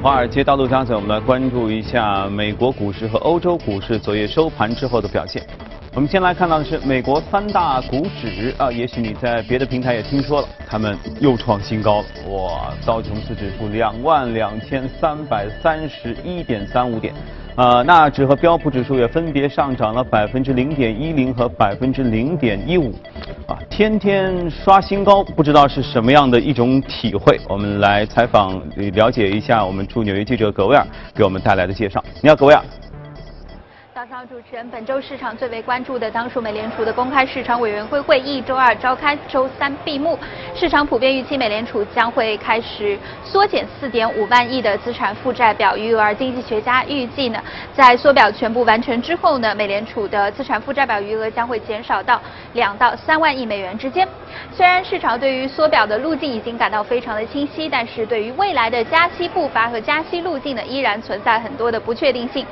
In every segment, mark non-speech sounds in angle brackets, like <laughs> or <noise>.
华尔街到陆家嘴，我们来关注一下美国股市和欧洲股市昨夜收盘之后的表现。我们先来看到的是美国三大股指啊，也许你在别的平台也听说了，他们又创新高了。哇，道琼斯指数两万两千三百三十一点三五点，呃，纳指和标普指数也分别上涨了百分之零点一零和百分之零点一五，啊，天天刷新高，不知道是什么样的一种体会。我们来采访了解一下我们驻纽约记者葛威尔给我们带来的介绍。你好，葛威尔。主持人，本周市场最为关注的当属美联储的公开市场委员会会议，周二召开，周三闭幕。市场普遍预期美联储将会开始缩减4.5万亿的资产负债表余额，经济学家预计呢，在缩表全部完成之后呢，美联储的资产负债表余额将会减少到两到三万亿美元之间。虽然市场对于缩表的路径已经感到非常的清晰，但是对于未来的加息步伐和加息路径呢，依然存在很多的不确定性。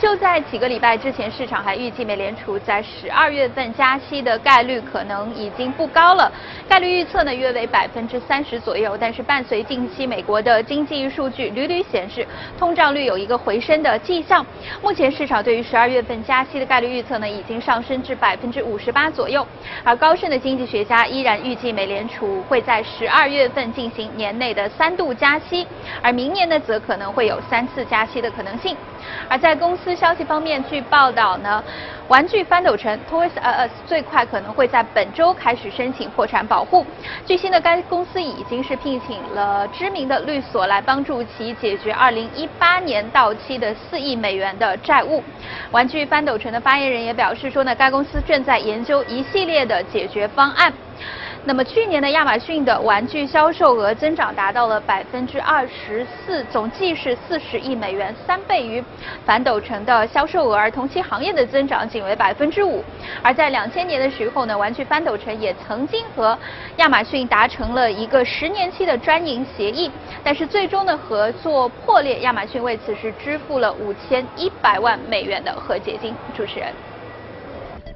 就在几个礼拜。之前市场还预计美联储在十二月份加息的概率可能已经不高了，概率预测呢约为百分之三十左右。但是伴随近期美国的经济数据屡屡显示通胀率有一个回升的迹象，目前市场对于十二月份加息的概率预测呢已经上升至百分之五十八左右。而高盛的经济学家依然预计美联储会在十二月份进行年内的三度加息，而明年呢则可能会有三次加息的可能性。而在公司消息方面，据报道呢，玩具翻斗城 Toys R Us 最快可能会在本周开始申请破产保护。据悉呢，该公司已经是聘请了知名的律所来帮助其解决2018年到期的四亿美元的债务。玩具翻斗城的发言人也表示说呢，该公司正在研究一系列的解决方案。那么去年的亚马逊的玩具销售额增长达到了百分之二十四，总计是四十亿美元，三倍于反斗城的销售额，而同期行业的增长仅为百分之五。而在两千年的时候呢，玩具翻斗城也曾经和亚马逊达成了一个十年期的专营协议，但是最终的合作破裂，亚马逊为此是支付了五千一百万美元的和解金。主持人。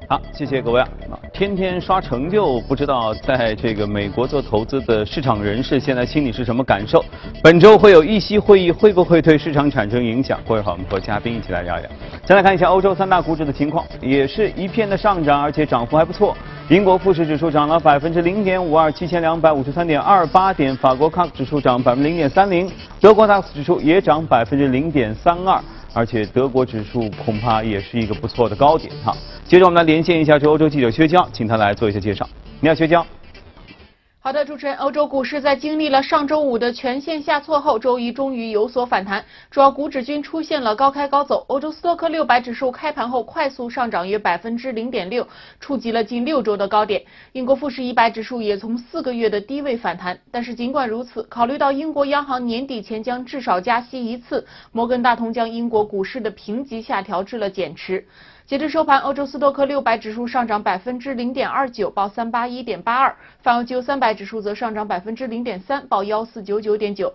好，谢谢各位啊！天天刷成就，不知道在这个美国做投资的市场人士现在心里是什么感受？本周会有议息会议，会不会对市场产生影响？过一会儿我们和嘉宾一起来聊一聊。先来看一下欧洲三大股指的情况，也是一片的上涨，而且涨幅还不错。英国富时指数涨了百分之零点五二，七千两百五十三点二八点；法国 CAC 指数涨百分之零点三零，德国 DAX 指数也涨百分之零点三二。而且德国指数恐怕也是一个不错的高点哈。接着我们来连线一下这欧洲记者薛娇，请他来做一下介绍。你好，薛娇。好的，主持人，欧洲股市在经历了上周五的全线下挫后，周一终于有所反弹，主要股指均出现了高开高走。欧洲斯托克六百指数开盘后快速上涨约百分之零点六，触及了近六周的高点。英国富时一百指数也从四个月的低位反弹，但是尽管如此，考虑到英国央行年底前将至少加息一次，摩根大通将英国股市的评级下调至了减持。截至收盘，欧洲斯托克六百指数上涨百分之零点二九，报三八一点八二；泛欧九三百指数则上涨百分之零点三，报幺四九九点九。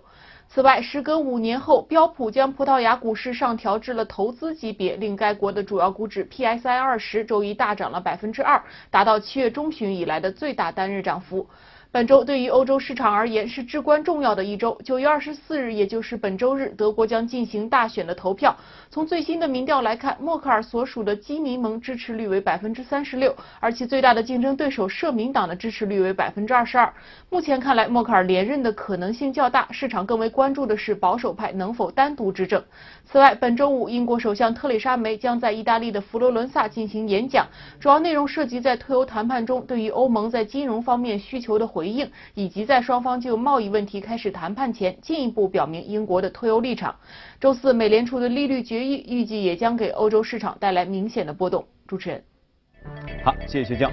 此外，时隔五年后，标普将葡萄牙股市上调至了投资级别，令该国的主要股指 PSI 二十周一大涨了百分之二，达到七月中旬以来的最大单日涨幅。本周对于欧洲市场而言是至关重要的一周。九月二十四日，也就是本周日，德国将进行大选的投票。从最新的民调来看，默克尔所属的基民盟支持率为百分之三十六，而其最大的竞争对手社民党的支持率为百分之二十二。目前看来，默克尔连任的可能性较大。市场更为关注的是保守派能否单独执政。此外，本周五，英国首相特蕾莎梅将在意大利的佛罗伦萨进行演讲，主要内容涉及在脱欧谈判中对于欧盟在金融方面需求的回。回应，以及在双方就贸易问题开始谈判前，进一步表明英国的脱欧立场。周四，美联储的利率决议预计也将给欧洲市场带来明显的波动。主持人，好，谢谢薛江。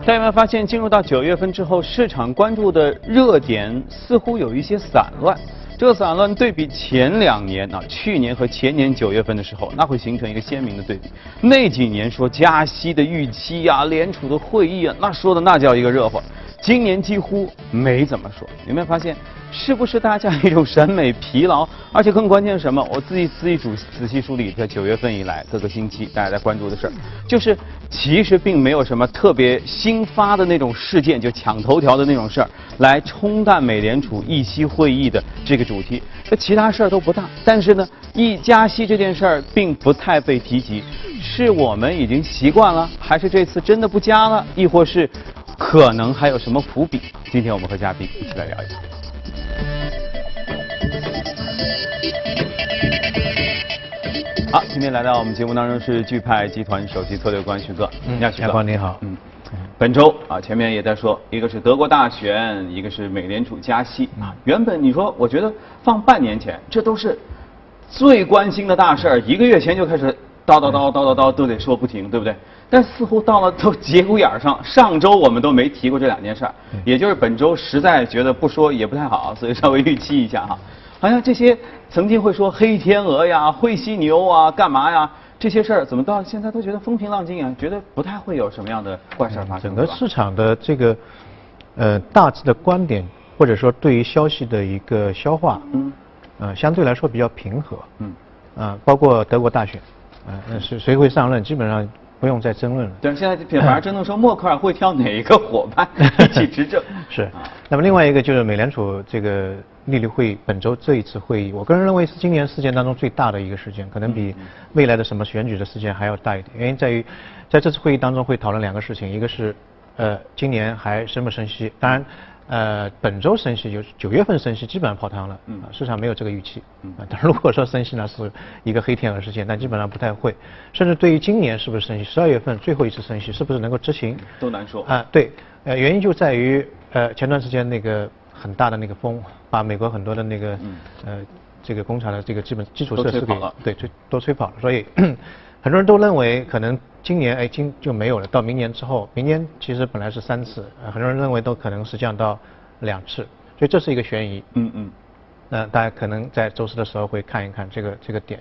大家有没有发现，进入到九月份之后，市场关注的热点似乎有一些散乱？这个散乱对比前两年啊，去年和前年九月份的时候，那会形成一个鲜明的对比。那几年说加息的预期啊，联储的会议啊，那说的那叫一个热乎。今年几乎没怎么说，有没有发现？是不是大家一种审美疲劳？<laughs> 而且更关键是什么？我自己自己主仔细梳理，在九月份以来各个星期大家在关注的事儿，就是其实并没有什么特别新发的那种事件，就抢头条的那种事儿，来冲淡美联储议息会议的这个主题，这其他事儿都不大。但是呢，一加息这件事儿并不太被提及，是我们已经习惯了，还是这次真的不加了，亦或是可能还有什么伏笔？今天我们和嘉宾一起来聊一聊。好，今天来到我们节目当中是钜派集团首席策略官徐哥。嗯，徐哥，你好。嗯，本周啊，前面也在说，一个是德国大选，一个是美联储加息啊。原本你说，我觉得放半年前，这都是最关心的大事儿，一个月前就开始叨叨叨叨叨叨都得说不停，对不对？但似乎到了都 <laughs> 节骨眼儿上，上周我们都没提过这两件事儿，也就是本周实在觉得不说也不太好，所以稍微预期一下哈。好像这些曾经会说黑天鹅呀、灰犀牛啊、干嘛呀这些事儿，怎么到现在都觉得风平浪静啊？觉得不太会有什么样的怪事儿发生。整个市场的这个呃大致的观点，或者说对于消息的一个消化，嗯，呃相对来说比较平和，嗯，啊包括德国大选，啊谁谁会上任，基本上。不用再争论了。对，现在反而争论说默克尔会挑哪一个伙伴 <laughs> 一起执政。<laughs> 是。那么另外一个就是美联储这个利率会本周这一次会议，我个人认为是今年事件当中最大的一个事件，可能比未来的什么选举的事件还要大一点。原因在于，在这次会议当中会讨论两个事情，一个是呃今年还升不升息，当然。呃，本周升息就是九月份升息基本上泡汤了，嗯，市场没有这个预期，嗯，但如果说升息呢是一个黑天鹅事件，但基本上不太会，甚至对于今年是不是升息，十二月份最后一次升息是不是能够执行？都难说。啊，对，呃，原因就在于呃前段时间那个很大的那个风，把美国很多的那个呃这个工厂的这个基本基础设施给对吹都吹跑了，所以。很多人都认为可能今年哎今就没有了，到明年之后，明年其实本来是三次，很多人认为都可能是降到两次，所以这是一个悬疑。嗯嗯。那大家可能在周四的时候会看一看这个这个点。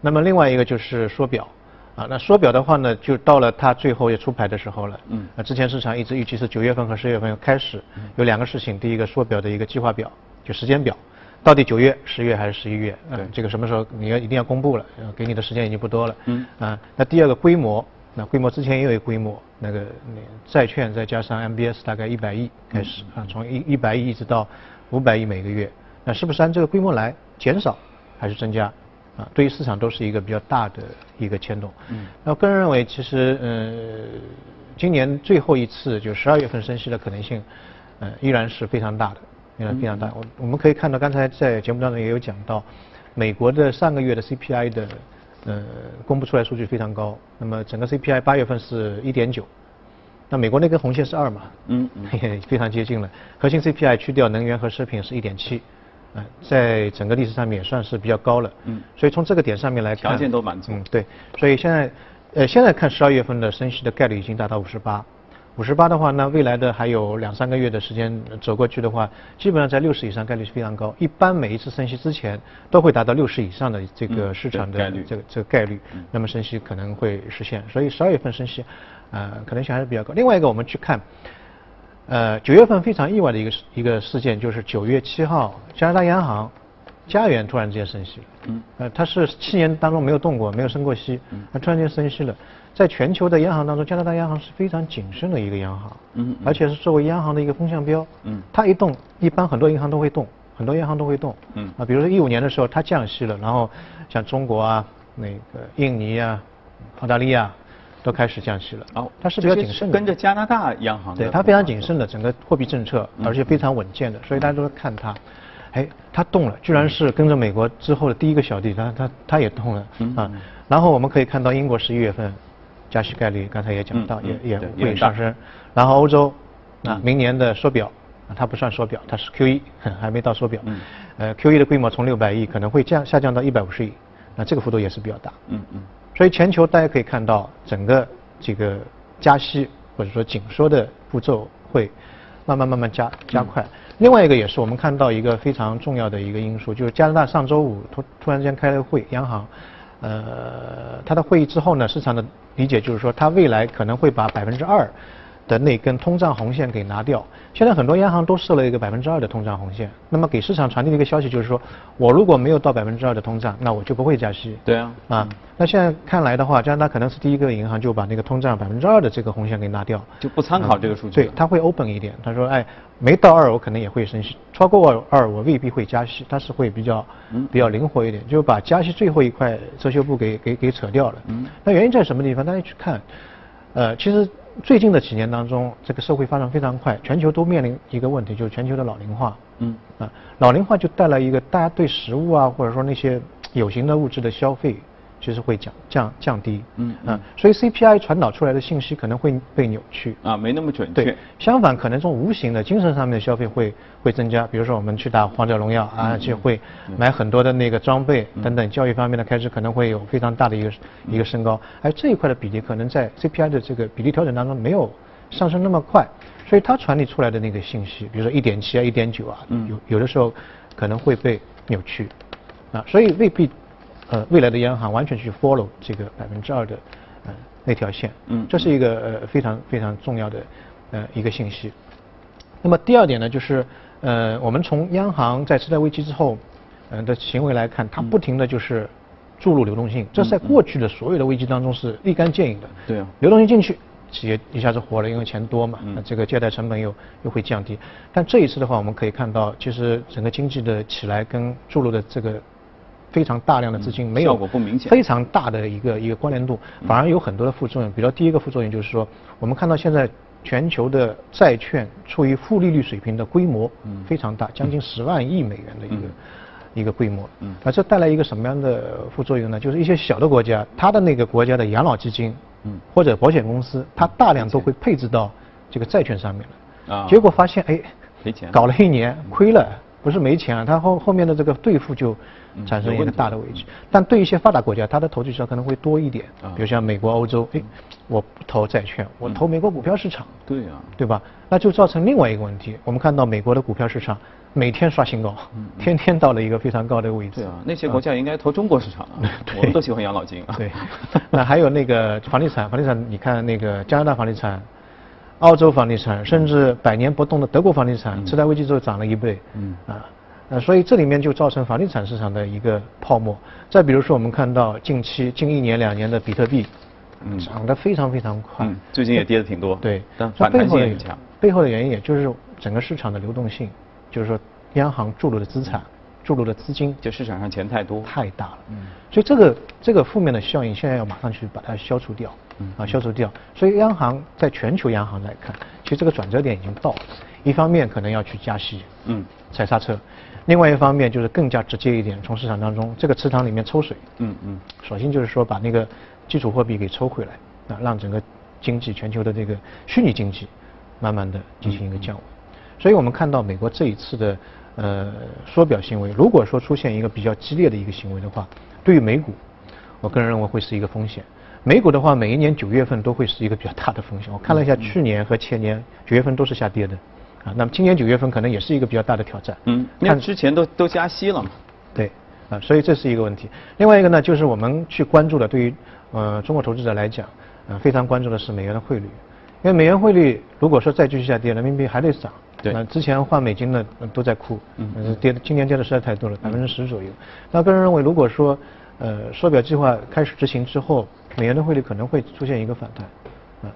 那么另外一个就是缩表，啊，那缩表的话呢，就到了它最后要出牌的时候了。嗯。那之前市场一直预期是九月份和十月份要开始，有两个事情，第一个缩表的一个计划表，就时间表。到底九月、十月还是十一月？嗯，这个什么时候你要一定要公布了？给你的时间已经不多了。嗯，啊，那第二个规模，那规模之前也有一个规模，那个那债券再加上 MBS 大概一百亿开始啊，从一一百亿一直到五百亿每个月，那是不是按这个规模来减少还是增加？啊，对于市场都是一个比较大的一个牵动。嗯，那个人认为其实呃，今年最后一次就十二月份升息的可能性，呃，依然是非常大的。非常大，我我们可以看到，刚才在节目当中也有讲到，美国的上个月的 CPI 的呃公布出来数据非常高，那么整个 CPI 八月份是一点九，那美国那根红线是二嘛，嗯嗯，<laughs> 非常接近了，核心 CPI 去掉能源和食品是一点七，嗯，在整个历史上面也算是比较高了，嗯，所以从这个点上面来看，条件都满足，嗯对，所以现在呃现在看十二月份的升息的概率已经达到五十八。五十八的话，那未来的还有两三个月的时间走过去的话，基本上在六十以上概率是非常高。一般每一次升息之前都会达到六十以上的这个市场的这个这个概率，那么升息可能会实现。所以十二月份升息，呃，可能性还是比较高。另外一个，我们去看，呃，九月份非常意外的一个一个事件就是九月七号，加拿大央行。加元突然之间升息了，嗯，呃，它是七年当中没有动过，没有升过息，嗯，它突然间升息了，在全球的央行当中，加拿大央行是非常谨慎的一个央行，嗯，而且是作为央行的一个风向标，嗯，它一动，一般很多银行都会动，很多央行都会动，嗯，啊，比如说一五年的时候它降息了，然后像中国啊、那个印尼啊、澳大利亚都开始降息了，哦，它是比较谨慎的，跟着加拿大央行，对，它非常谨慎的整个货币政策，而且非常稳健的，所以大家都在看它。哎，它动了，居然是跟着美国之后的第一个小弟，它它它也动了。啊。然后我们可以看到英国十一月份加息概率，刚才也讲到，也也会上升。然后欧洲啊，明年的缩表，它不算缩表，它是 QE，<laughs> 还没到缩表。呃，QE 的规模从六百亿可能会降下降到一百五十亿，那这个幅度也是比较大。嗯嗯。所以全球大家可以看到，整个这个加息或者说紧缩的步骤会慢慢慢慢加加快。另外一个也是我们看到一个非常重要的一个因素，就是加拿大上周五突突然间开了会，央行，呃，它的会议之后呢，市场的理解就是说，它未来可能会把百分之二的那根通胀红线给拿掉。现在很多央行都设了一个百分之二的通胀红线，那么给市场传递的一个消息就是说，我如果没有到百分之二的通胀，那我就不会加息。对啊。啊，那现在看来的话，加拿大可能是第一个银行就把那个通胀百分之二的这个红线给拿掉，就不参考这个数据。对，他会 open 一点。他说，哎，没到二我可能也会升息，超过二我未必会加息，它是会比较比较灵活一点，就把加息最后一块遮羞布给给给扯掉了。嗯。那原因在什么地方？大家去看，呃，其实。最近的几年当中，这个社会发展非常快，全球都面临一个问题，就是全球的老龄化。嗯啊，老龄化就带来一个大家对食物啊，或者说那些有形的物质的消费。其实会降降降低，嗯啊，所以 CPI 传导出来的信息可能会被扭曲。啊，没那么准确。对，相反，可能从无形的精神上面的消费会会增加，比如说我们去打王者荣耀啊，就会买很多的那个装备等等，教育方面的开支可能会有非常大的一个一个升高，而这一块的比例可能在 CPI 的这个比例调整当中没有上升那么快，所以它传递出来的那个信息，比如说一点七啊、一点九啊，有有的时候可能会被扭曲。啊，所以未必。呃，未来的央行完全去 follow 这个百分之二的呃那条线，嗯，这是一个呃非常非常重要的呃一个信息。那么第二点呢，就是呃我们从央行在次贷危机之后呃的行为来看，它不停的就是注入流动性，这在过去的所有的危机当中是立竿见影的。对啊，流动性进去，企业一下子活了，因为钱多嘛，那这个借贷成本又又会降低。但这一次的话，我们可以看到，其实整个经济的起来跟注入的这个。非常大量的资金没有效果不明显，非常大的一个一个关联度，反而有很多的副作用。比如第一个副作用就是说，我们看到现在全球的债券处于负利率水平的规模非常大，将近十万亿美元的一个一个规模。而这带来一个什么样的副作用呢？就是一些小的国家，它的那个国家的养老基金或者保险公司，它大量都会配置到这个债券上面了。啊，结果发现哎，赔钱，搞了一年亏了。不是没钱啊，它后后面的这个兑付就产生一个大的危机。但对一些发达国家，它的投资需要可能会多一点，比如像美国、欧洲，哎，我不投债券，我投美国股票市场。对呀，对吧？那就造成另外一个问题。我们看到美国的股票市场每天刷新高，天天到了一个非常高的位置。对啊，那些国家应该投中国市场啊。<laughs> 我们都喜欢养老金啊。对，<laughs> 那还有那个房地产，房地产，你看那个加拿大房地产。澳洲房地产，甚至百年不动的德国房地产，次贷危机之后涨了一倍。嗯啊，呃，所以这里面就造成房地产市场的一个泡沫。再比如说，我们看到近期近一年两年的比特币，嗯，涨得非常非常快。嗯，最近也跌得挺多。对，但反弹性也强。背后的原因也就是整个市场的流动性，就是说央行注入的资产。注入的资金就市场上钱太多太大了，嗯，所以这个这个负面的效应现在要马上去把它消除掉，嗯啊消除掉。所以央行在全球央行来看，其实这个转折点已经到了。一方面可能要去加息，嗯，踩刹车；另外一方面就是更加直接一点，从市场当中这个池塘里面抽水，嗯嗯，索性就是说把那个基础货币给抽回来，啊，让整个经济全球的这个虚拟经济慢慢的进行一个降温。所以我们看到美国这一次的。呃，缩表行为，如果说出现一个比较激烈的一个行为的话，对于美股，我个人认为会是一个风险。美股的话，每一年九月份都会是一个比较大的风险。我看了一下，去年和前年九月份都是下跌的，啊，那么今年九月份可能也是一个比较大的挑战。嗯，看之前都都加息了嘛。对，啊，所以这是一个问题。另外一个呢，就是我们去关注的，对于呃中国投资者来讲，呃非常关注的是美元的汇率，因为美元汇率如果说再继续下跌，人民币还得涨。对，那之前换美金的都在哭，嗯，跌，今年跌的实在太多了，百分之十左右。那个人认为，如果说，呃，缩表计划开始执行之后，美元的汇率可能会出现一个反弹，啊，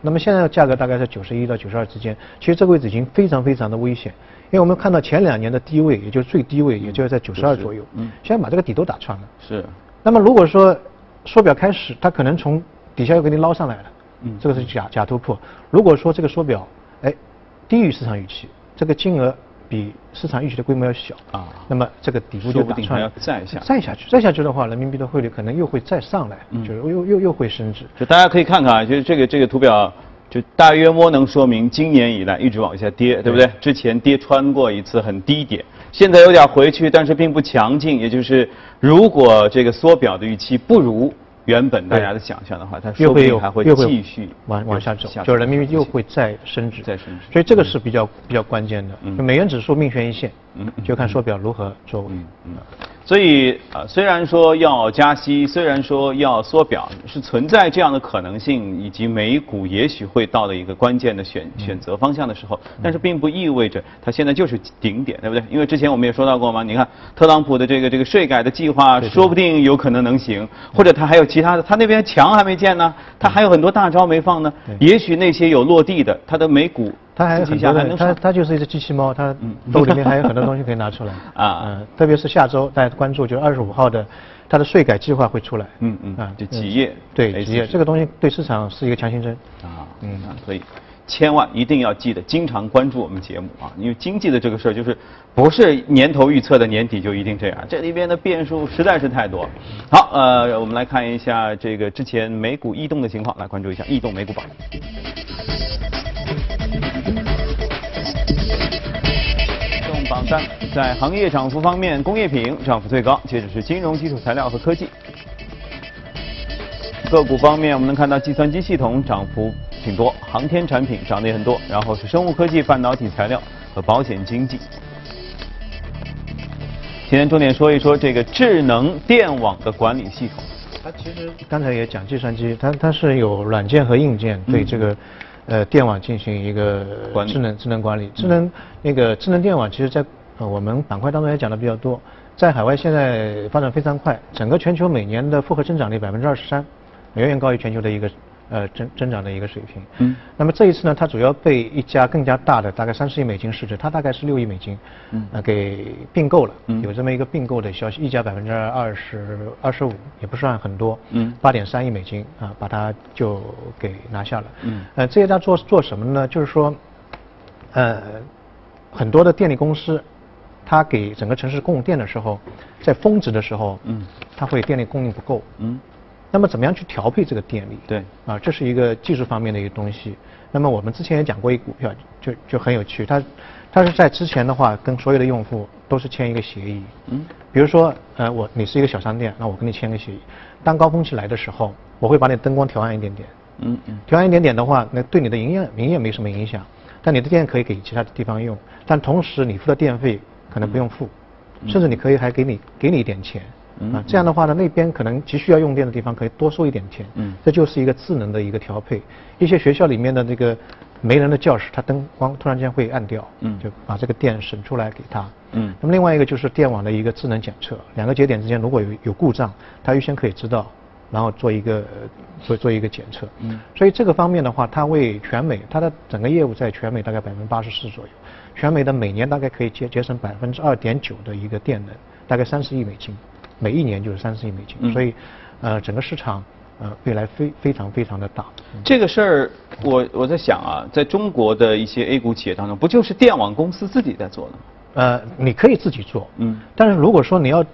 那么现在的价格大概在九十一到九十二之间，其实这个位置已经非常非常的危险，因为我们看到前两年的低位，也就是最低位，也就是在九十二左右，嗯，现在把这个底都打穿了。是。那么如果说缩表开始，它可能从底下又给你捞上来了，嗯，这个是假假突破。如果说这个缩表，哎，低于市场预期。这个金额比市场预期的规模要小啊，那么这个底部就打穿，要再下，再下去，再下去的话，人民币的汇率可能又会再上来，就是又又又会升值。就大家可以看看啊，就是这个这个图表，就大约摸能说明今年以来一直往下跌，对不对？之前跌穿过一次很低点，现在有点回去，但是并不强劲。也就是如果这个缩表的预期不如。原本大家的想象的话，它说不定还会继续往往下走，就是人民币又会再升值，再升值。所以这个是比较比较关键的。美元指数命悬一线，就看缩表如何作为。所以呃，虽然说要加息，虽然说要缩表，是存在这样的可能性，以及美股也许会到了一个关键的选选择方向的时候，但是并不意味着它现在就是顶点，对不对？因为之前我们也说到过嘛，你看特朗普的这个这个税改的计划，说不定有可能能行，或者他还有其他的，他那边墙还没建呢，他还有很多大招没放呢，也许那些有落地的，他的美股。它还有很多的，它它就是一只机器猫，它兜里面还有很多东西可以拿出来 <laughs> 啊。嗯，特别是下周大家关注，就是二十五号的，它的税改计划会出来。嗯嗯啊，就企业对企业这个东西对市场是一个强心针啊。嗯，所以千万一定要记得经常关注我们节目啊，因为经济的这个事儿就是不是年头预测的年底就一定这样，这里边的变数实在是太多。好，呃，我们来看一下这个之前美股异动的情况，来关注一下异动美股榜。榜单在行业涨幅方面，工业品涨幅最高，接着是金融基础材料和科技。个股方面，我们能看到计算机系统涨幅挺多，航天产品涨得也很多，然后是生物科技、半导体材料和保险经济。今天重点说一说这个智能电网的管理系统。它其实刚才也讲计算机，它它是有软件和硬件对这个。呃，电网进行一个智能智能管理，智能那个智能电网，其实在呃我们板块当中也讲的比较多，在海外现在发展非常快，整个全球每年的复合增长率百分之二十三，远远高于全球的一个。呃，增增长的一个水平。嗯。那么这一次呢，它主要被一家更加大的，大概三十亿美金市值，它大概是六亿美金，嗯，呃，给并购了。嗯。有这么一个并购的消息，溢价百分之二十二十五，也不算很多。嗯。八点三亿美金啊，把它就给拿下了。嗯。呃，这一家做做什么呢？就是说，呃，很多的电力公司，它给整个城市供电的时候，在峰值的时候，嗯，它会电力供应不够。嗯。那么怎么样去调配这个电力？对，啊，这是一个技术方面的一个东西。那么我们之前也讲过一股票，就就很有趣。它，它是在之前的话，跟所有的用户都是签一个协议。嗯。比如说，呃，我你是一个小商店，那我跟你签个协议，当高峰期来的时候，我会把你灯光调暗一点点。嗯嗯。调暗一点点的话，那对你的营业营业没什么影响，但你的电可以给其他的地方用，但同时你付的电费可能不用付，甚至你可以还给你给你一点钱。啊，这样的话呢，那边可能急需要用电的地方可以多收一点钱。嗯，这就是一个智能的一个调配。一些学校里面的这个没人的教室，它灯光突然间会暗掉，嗯，就把这个电省出来给他。嗯，那么另外一个就是电网的一个智能检测，两个节点之间如果有有故障，它预先可以知道，然后做一个做做一个检测。嗯，所以这个方面的话，它为全美，它的整个业务在全美大概百分之八十四左右，全美的每年大概可以节节省百分之二点九的一个电能，大概三十亿美金。每一年就是三十亿美金，所以，呃，整个市场呃未来非非常非常的大。这个事儿，我我在想啊，在中国的一些 A 股企业当中，不就是电网公司自己在做的吗？呃，你可以自己做，嗯，但是如果说你要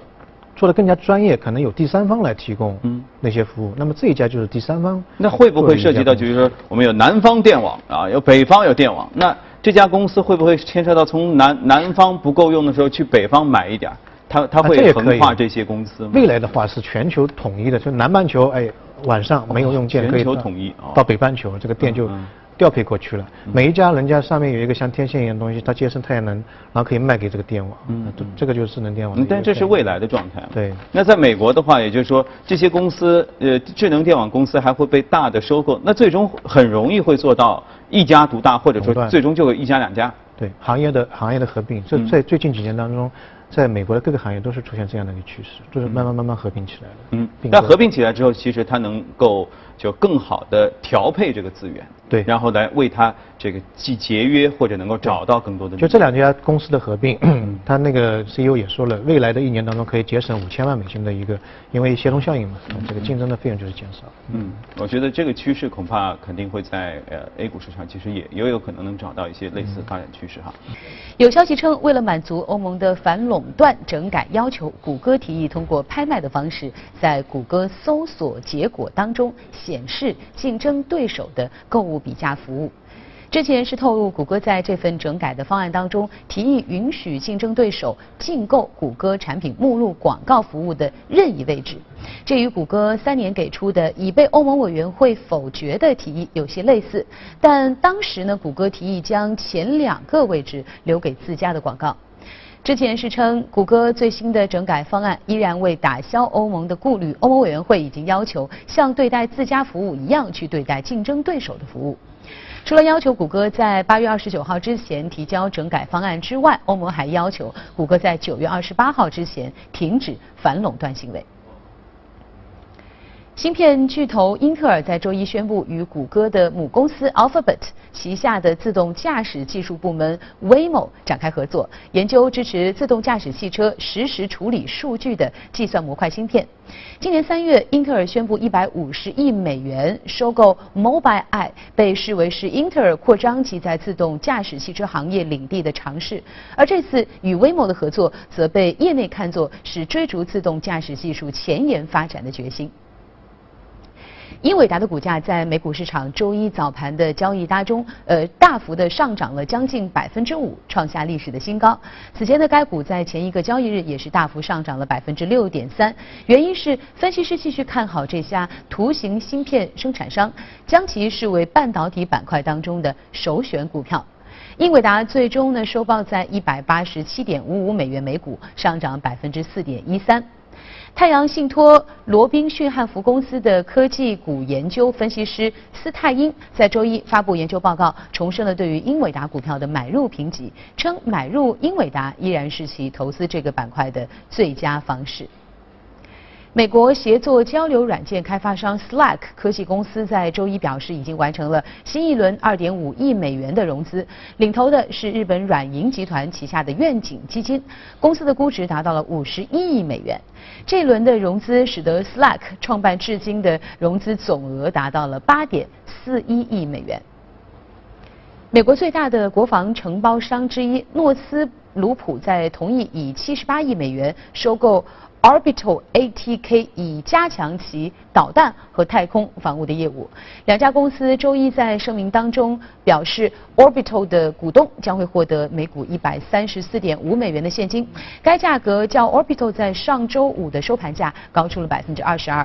做的更加专业，可能有第三方来提供嗯那些服务，那么这一家就是第三方。那会不会涉及到，就是说我们有南方电网啊，有北方有电网，那这家公司会不会牵涉到从南南方不够用的时候去北方买一点？它它会横跨这些公司吗？未来的话是全球统一的，就南半球哎晚上没有用电可以到北半球，这个电就调配过去了。每一家人家上面有一个像天线一样东西，它接生太阳能，然后可以卖给这个电网。嗯，这个就是智能电网。但这是未来的状态。对。那在美国的话，也就是说这些公司呃智能电网公司还会被大的收购，那最终很容易会做到一家独大，或者说最终就一家两家。对，行业的行业的合并，这在最近几年当中。在美国的各个行业都是出现这样的一个趋势，就是慢慢慢慢合并起来的。嗯，那合并起来之后，其实它能够就更好的调配这个资源。对，然后来为它这个既节约或者能够找到更多的。就这两家公司的合并，<clears throat> 他那个 CEO 也说了，未来的一年当中可以节省五千万美金的一个，因为协同效应嘛，这个竞争的费用就是减少。嗯，我觉得这个趋势恐怕肯定会在呃 A 股市场，其实也也有可能能找到一些类似发展趋势哈。有消息称，为了满足欧盟的反垄断整改要求，谷歌提议通过拍卖的方式，在谷歌搜索结果当中显示竞争对手的购物。比价服务，之前是透露，谷歌在这份整改的方案当中提议允许竞争对手竞购谷歌产品目录广告服务的任意位置，这与谷歌三年给出的已被欧盟委员会否决的提议有些类似，但当时呢，谷歌提议将前两个位置留给自家的广告。之前是称，谷歌最新的整改方案依然未打消欧盟的顾虑。欧盟委员会已经要求像对待自家服务一样去对待竞争对手的服务。除了要求谷歌在八月二十九号之前提交整改方案之外，欧盟还要求谷歌在九月二十八号之前停止反垄断行为。芯片巨头英特尔在周一宣布，与谷歌的母公司 Alphabet 旗下的自动驾驶技术部门 Waymo 展开合作，研究支持自动驾驶汽车实时处理数据的计算模块芯片。今年三月，英特尔宣布一百五十亿美元收购 Mobileye，被视为是英特尔扩张其在自动驾驶汽车行业领地的尝试。而这次与 Waymo 的合作，则被业内看作是追逐自动驾驶技术前沿发展的决心。英伟达的股价在美股市场周一早盘的交易当中，呃，大幅的上涨了将近百分之五，创下历史的新高。此前的该股在前一个交易日也是大幅上涨了百分之六点三，原因是分析师继续看好这家图形芯片生产商，将其视为半导体板块当中的首选股票。英伟达最终呢收报在一百八十七点五五美元每股，上涨百分之四点一三。太阳信托罗宾逊汉服公司的科技股研究分析师斯泰因在周一发布研究报告，重申了对于英伟达股票的买入评级，称买入英伟达依然是其投资这个板块的最佳方式。美国协作交流软件开发商 Slack 科技公司在周一表示，已经完成了新一轮2.5亿美元的融资，领投的是日本软银集团旗下的愿景基金，公司的估值达到了51亿美元。这一轮的融资使得 Slack 创办至今的融资总额达到了8.41亿美元。美国最大的国防承包商之一诺斯鲁普在同意以78亿美元收购。Orbital ATK 以加强其导弹和太空防务的业务。两家公司周一在声明当中表示，Orbital 的股东将会获得每股一百三十四点五美元的现金，该价格较 Orbital 在上周五的收盘价高出了百分之二十二。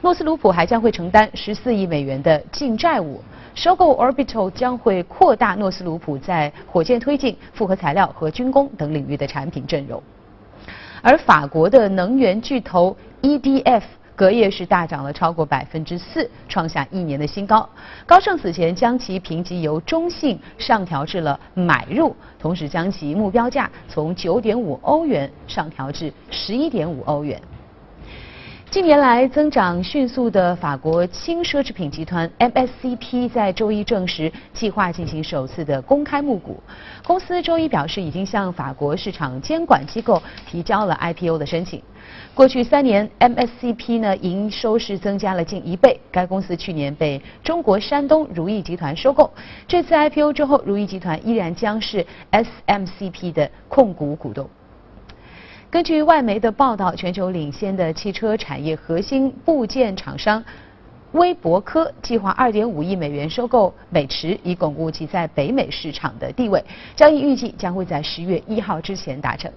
诺斯鲁普还将会承担十四亿美元的净债务。收购 Orbital 将会扩大诺斯鲁普在火箭推进、复合材料和军工等领域的产品阵容。而法国的能源巨头 EDF 隔夜是大涨了超过百分之四，创下一年的新高。高盛此前将其评级由中性上调至了买入，同时将其目标价从九点五欧元上调至十一点五欧元。近年来增长迅速的法国轻奢侈品集团 MSCP 在周一证实计划进行首次的公开募股。公司周一表示，已经向法国市场监管机构提交了 IPO 的申请。过去三年，MSCP 呢营收是增加了近一倍。该公司去年被中国山东如意集团收购。这次 IPO 之后，如意集团依然将是 SMCP 的控股股东。根据外媒的报道，全球领先的汽车产业核心部件厂商威博科计划2.5亿美元收购美驰，以巩固其在北美市场的地位。交易预计将会在十月一号之前达成。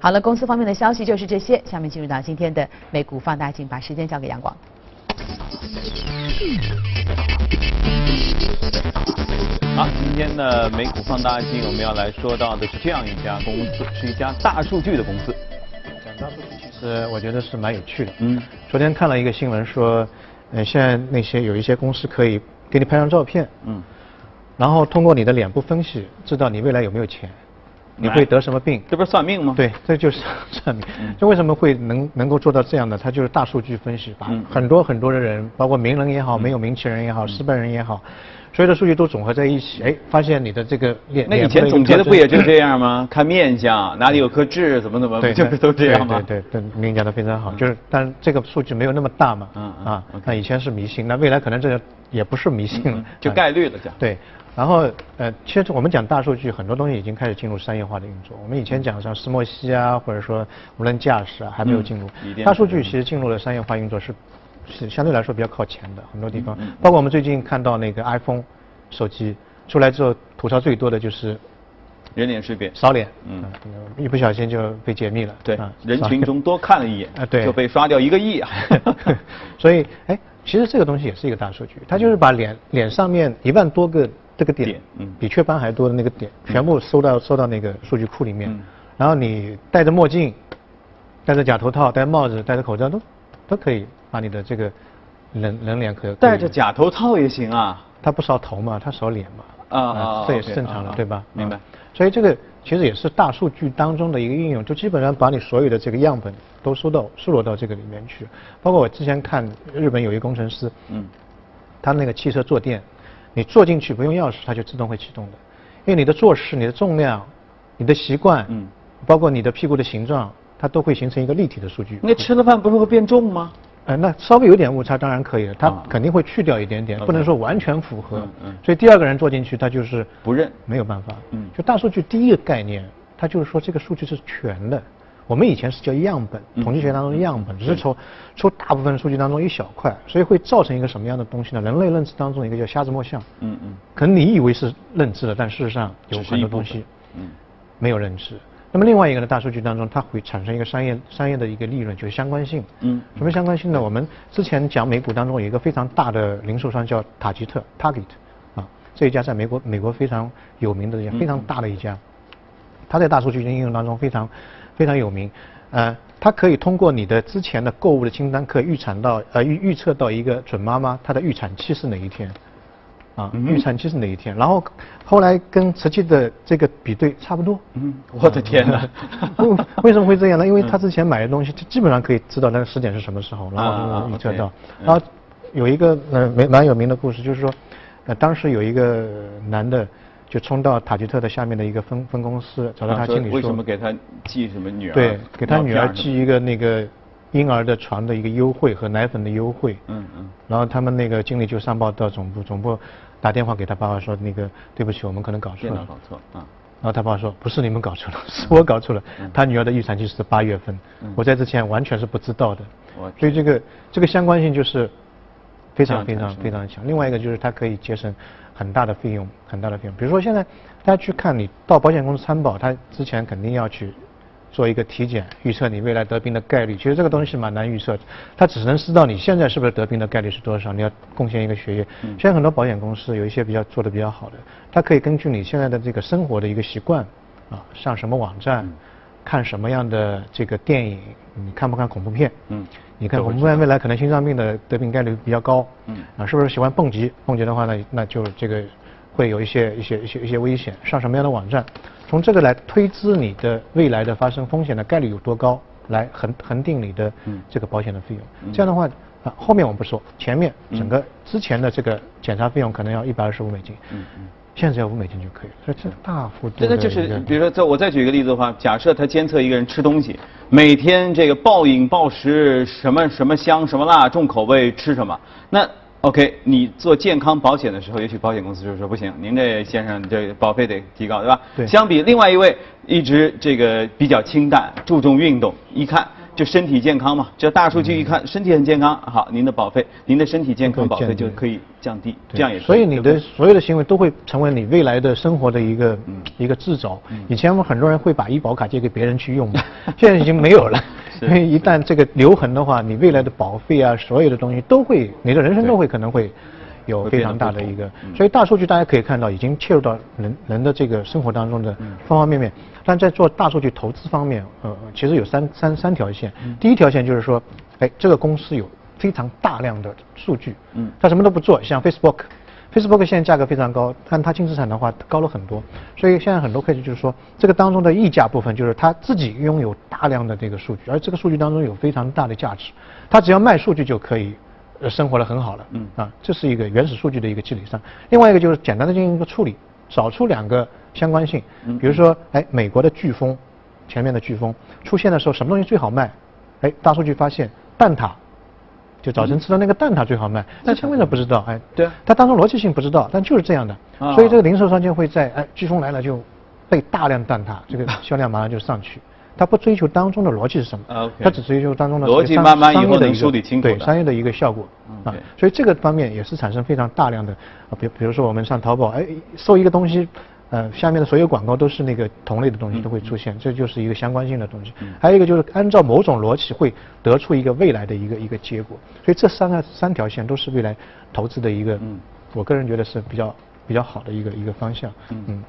好了，公司方面的消息就是这些。下面进入到今天的美股放大镜，把时间交给杨广。好，今天的美股放大镜，我们要来说到的是这样一家公司，是一家大数据的公司。讲大数据，其实我觉得是蛮有趣的。嗯，昨天看了一个新闻说，呃，现在那些有一些公司可以给你拍张照片，嗯，然后通过你的脸部分析，知道你未来有没有钱，你会得什么病？这不是算命吗？对，这就是 <laughs> 算命。这为什么会能能够做到这样的？它就是大数据分析，把很多很多的人，包括名人也好，没有名气人也好，失败人也好。所有的数据都总合在一起，哎，发现你的这个脸，那以前总结的不也就这样吗？<laughs> 看面相，哪里有颗痣，怎么怎么，就是都这样吗？对对对，您讲的非常好，就是，但这个数据没有那么大嘛，嗯啊，那以前是迷信，那未来可能这个也不是迷信了，就概率了讲。对，然后呃，其实我们讲大数据，很多东西已经开始进入商业化的运作。我们以前讲像石墨烯啊，或者说无人驾驶啊，还没有进入，大数据其实进入了商业化运作是。是相对来说比较靠前的，很多地方，包括我们最近看到那个 iPhone 手机出来之后，吐槽最多的就是人脸识别扫脸，嗯，一不小心就被解密了，对，人群中多看了一眼，啊，对，就被刷掉一个亿啊，<laughs> 所以，哎，其实这个东西也是一个大数据，它就是把脸脸上面一万多个这个点，嗯，比雀斑还多的那个点，全部收到收到那个数据库里面。然后你戴着墨镜、戴着假头套、戴帽子、戴着口罩都都可以把你的这个人人脸可戴着假头套也行啊。他不烧头嘛，他烧脸嘛。啊啊，这也是正常的，对吧？明白。所以这个其实也是大数据当中的一个应用，就基本上把你所有的这个样本都收到、输入到这个里面去。包括我之前看日本有一个工程师，嗯，他那个汽车坐垫，你坐进去不用钥匙，它就自动会启动的，因为你的坐势、你的重量、你的习惯，嗯，包括你的屁股的形状，它都会形成一个立体的数据。那吃了饭不是会变重吗？呃，那稍微有点误差当然可以了，它肯定会去掉一点点，不能说完全符合。嗯所以第二个人坐进去，他就是不认，没有办法。嗯，就大数据第一个概念，它就是说这个数据是全的。我们以前是叫样本，统计学当中的样本，只是抽抽大部分数据当中一小块，所以会造成一个什么样的东西呢？人类认知当中一个叫瞎子摸象。嗯嗯。可能你以为是认知了，但事实上有很多东西，嗯，没有认知。那么另外一个呢，大数据当中它会产生一个商业商业的一个利润，就是相关性。嗯。什么相关性呢？我们之前讲美股当中有一个非常大的零售商叫塔吉特 （Target），啊，这一家在美国美国非常有名的一家非常大的一家，它在大数据应用当中非常非常有名。呃，它可以通过你的之前的购物的清单，可以预产到呃预预测到一个准妈妈她的预产期是哪一天。啊，预产期是哪一天？然后后来跟实际的这个比对差不多。嗯，<laughs> 我的天哪！为什么会这样呢？因为他之前买的东西，基本上可以知道那个时点是什么时候，然后预测到。然后有一个呃蛮蛮有名的故事，就是说，呃当时有一个男的就冲到塔吉特的下面的一个分分公司，找到他经理说，为什么给他寄什么女儿？对，给他女儿寄一个那个。婴儿的床的一个优惠和奶粉的优惠，嗯嗯，然后他们那个经理就上报到总部，总部打电话给他爸爸说，那个对不起，我们可能搞错了，搞错，啊，然后他爸爸说，不是你们搞错了，<laughs> 是我搞错了，他女儿的预产期是八月份，我在之前完全是不知道的，所以这个这个相关性就是非常非常非常强。另外一个就是它可以节省很大的费用，很大的费用。比如说现在大家去看你到保险公司参保，他之前肯定要去。做一个体检，预测你未来得病的概率。其实这个东西是蛮难预测的，它只能知道你现在是不是得病的概率是多少。你要贡献一个血液。现在很多保险公司有一些比较做的比较好的，它可以根据你现在的这个生活的一个习惯，啊，上什么网站，看什么样的这个电影，你看不看恐怖片？嗯，你看恐怖片未来可能心脏病的得病概率比较高。嗯，啊，是不是喜欢蹦极？蹦极的话呢，那就这个会有一些一些一些一些危险。上什么样的网站？从这个来推知你的未来的发生风险的概率有多高，来恒恒定你的这个保险的费用。这样的话，啊，后面我们不说，前面整个之前的这个检查费用可能要一百二十五美金，现在只要五美金就可以了。所以这大幅度。这个就是，比如说，再我再举一个例子的话，假设他监测一个人吃东西，每天这个暴饮暴食，什么什么香什么辣，重口味吃什么，那。OK，你做健康保险的时候，也许保险公司就说不行，您这先生这保费得提高，对吧？对。相比另外一位一直这个比较清淡、注重运动，一看就身体健康嘛，就大数据一看身体很健康，好，您的保费，您的身体健康保费就可以降低，这样也。所以你的所有的行为都会成为你未来的生活的一个一个制造。以前我们很多人会把医保卡借给别人去用，<laughs> 现在已经没有了。因为 <laughs> 一旦这个留痕的话，你未来的保费啊，所有的东西都会，你的人生都会可能会有非常大的一个。所以大数据大家可以看到，已经切入到人人的这个生活当中的方方面面。但在做大数据投资方面，呃，其实有三三三条线。第一条线就是说，哎，这个公司有非常大量的数据，嗯，他什么都不做，像 Facebook。Facebook 现在价格非常高，但它净资产的话高了很多，所以现在很多科技就是说，这个当中的溢价部分就是它自己拥有大量的这个数据，而这个数据当中有非常大的价值，它只要卖数据就可以生活的很好了，嗯啊，这是一个原始数据的一个积累上。另外一个就是简单的进行一个处理，找出两个相关性，比如说，哎，美国的飓风，前面的飓风出现的时候，什么东西最好卖？哎，大数据发现蛋挞。就早晨吃的那个蛋挞最好卖，但消费者不知道，哎，对，它当中逻辑性不知道，但就是这样的，所以这个零售商就会在哎，飓风来了就备大量蛋挞，这个销量马上就上去。他不追求当中的逻辑是什么，他只追求当中的逻辑慢慢以后能梳理清楚对商业的一个效果啊，所以这个方面也是产生非常大量的啊，比比如说我们上淘宝，哎，搜一个东西。呃，下面的所有广告都是那个同类的东西都会出现，这就是一个相关性的东西。还有一个就是按照某种逻辑会得出一个未来的一个一个结果，所以这三个三条线都是未来投资的一个，我个人觉得是比较比较好的一个一个方向。嗯。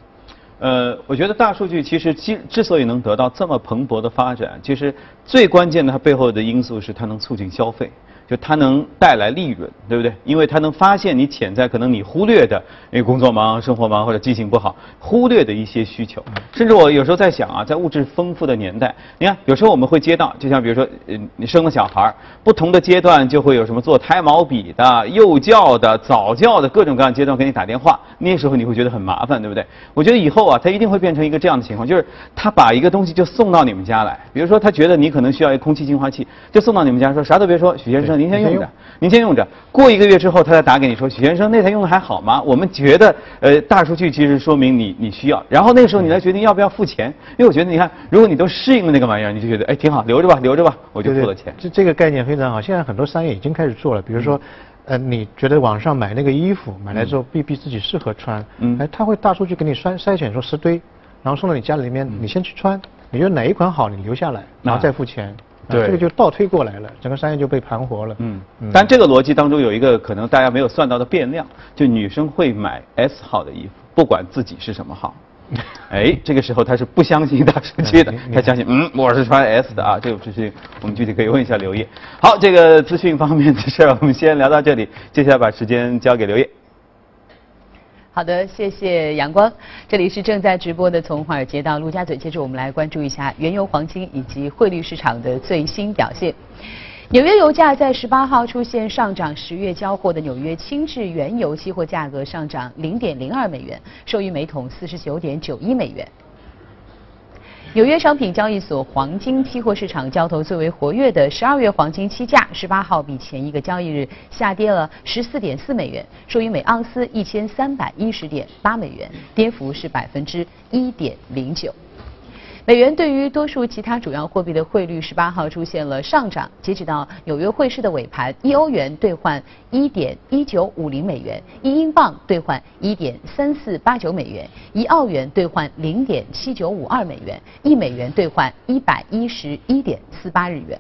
呃，我觉得大数据其实之之所以能得到这么蓬勃的发展，其实最关键的它背后的因素是它能促进消费。就它能带来利润，对不对？因为它能发现你潜在可能你忽略的，因为工作忙、生活忙或者记性不好，忽略的一些需求。甚至我有时候在想啊，在物质丰富的年代，你看有时候我们会接到，就像比如说，嗯，你生了小孩不同的阶段就会有什么做胎毛笔的、幼教的、早教的各种各样阶段给你打电话，那时候你会觉得很麻烦，对不对？我觉得以后啊，它一定会变成一个这样的情况，就是他把一个东西就送到你们家来，比如说他觉得你可能需要一个空气净化器，就送到你们家，说啥都别说，许先生。您先用着，您先用着。过一个月之后，他再打给你说：“许先生，那台用的还好吗？”我们觉得，呃，大数据其实说明你你需要。然后那个时候你来决定要不要付钱，因为我觉得你看，如果你都适应了那个玩意儿，你就觉得哎挺好，留着吧，留着吧，我就付了钱。这这个概念非常好。现在很多商业已经开始做了，比如说，呃，你觉得网上买那个衣服，买来之后未必自己适合穿，嗯，哎，他会大数据给你筛筛选出十堆，然后送到你家里面，你先去穿，你觉得哪一款好，你留下来，然后再付钱。对，这个就倒推过来了，整个商业就被盘活了。嗯，但这个逻辑当中有一个可能大家没有算到的变量，就女生会买 S 号的衣服，不管自己是什么号。<laughs> 哎，这个时候她是不相信大数据的，<laughs> 她相信，嗯，我是穿 S 的啊。这个事情我们具体可以问一下刘烨。好，这个资讯方面的事儿我们先聊到这里，接下来把时间交给刘烨。好的，谢谢阳光。这里是正在直播的，从华尔街到陆家嘴。接着我们来关注一下原油、黄金以及汇率市场的最新表现。纽约油价在十八号出现上涨，十月交货的纽约轻质原油期货价格上涨零点零二美元，收于每桶四十九点九一美元。纽约商品交易所黄金期货市场交投最为活跃的十二月黄金期价，十八号比前一个交易日下跌了十四点四美元，收于每盎司一千三百一十点八美元，跌幅是百分之一点零九。美元对于多数其他主要货币的汇率，十八号出现了上涨。截止到纽约汇市的尾盘，一欧元兑换一点一九五零美元，一英镑兑换一点三四八九美元，一澳元兑换零点七九五二美元，一美元兑换一百一十一点四八日元。